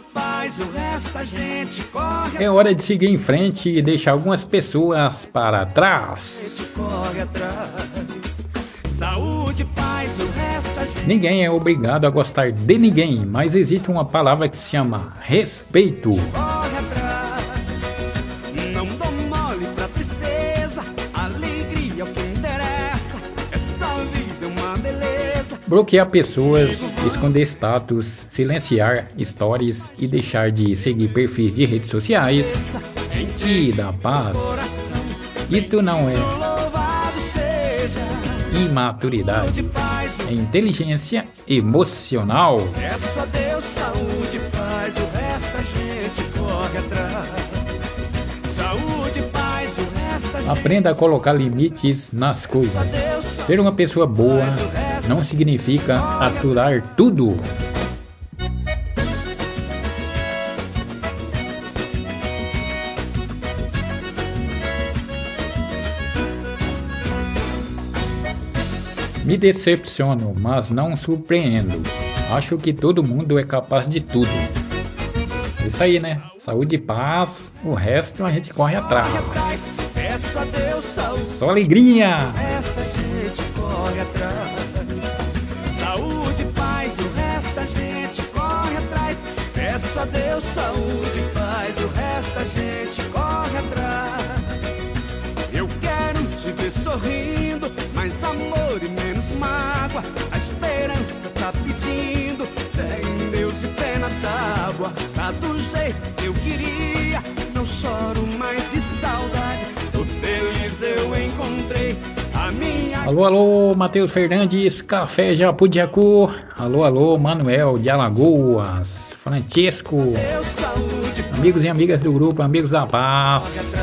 Saúde, paz, o resto a gente corre. É hora de seguir em frente e deixar algumas pessoas para trás. Saúde, paz, o resto a gente Ninguém é obrigado a gostar de ninguém, mas existe uma palavra que se chama respeito. Bloquear pessoas, esconder status, silenciar stories e deixar de seguir perfis de redes sociais te dá paz. Isto não é imaturidade, é inteligência emocional. A Deus saúde, paz, o resto a gente corre atrás. Saúde, paz, o resto a gente Aprenda a colocar limites nas coisas. Ser uma pessoa boa não significa aturar tudo. Me decepciono, mas não surpreendo. Acho que todo mundo é capaz de tudo. Isso aí, né? Saúde e paz, o resto a gente corre atrás. Peço a Deus saúde, Só alegria! gente corre atrás. Peço a Deus saúde, paz, o resto a gente corre atrás. Eu quero te ver sorrindo, mais amor e menos mágoa. A esperança tá pedindo, fé em Deus e pena d'água. Tá do jeito que eu queria, não choro mais de saudade. Tô feliz, eu encontrei a minha Alô, alô, Matheus Fernandes, Café Japudiacu. Alô, alô, Manuel de Alagoas, Francisco, amigos e amigas do grupo Amigos da Paz,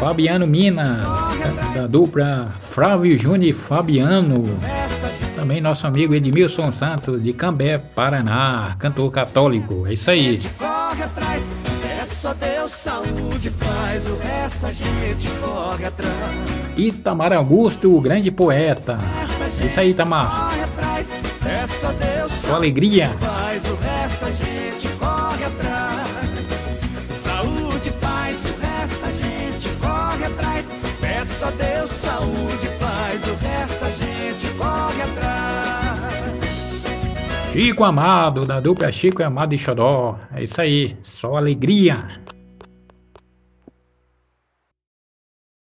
Fabiano Minas, da dupla Flávio Júnior e Fabiano. Também nosso amigo Edmilson Santos, de Cambé, Paraná, cantor católico. É isso aí. Peço a Deus saúde, paz, o resto a gente corre atrás. Itamar Augusto, o grande poeta. É isso aí, Itamar. corre atrás. Peço a Deus Só saúde, alegria. paz, o resto a gente corre atrás. Saúde, paz, o resto a gente corre atrás. Peço a Deus Chico Amado, da dupla Chico Amado e Xodó. É isso aí. Só alegria.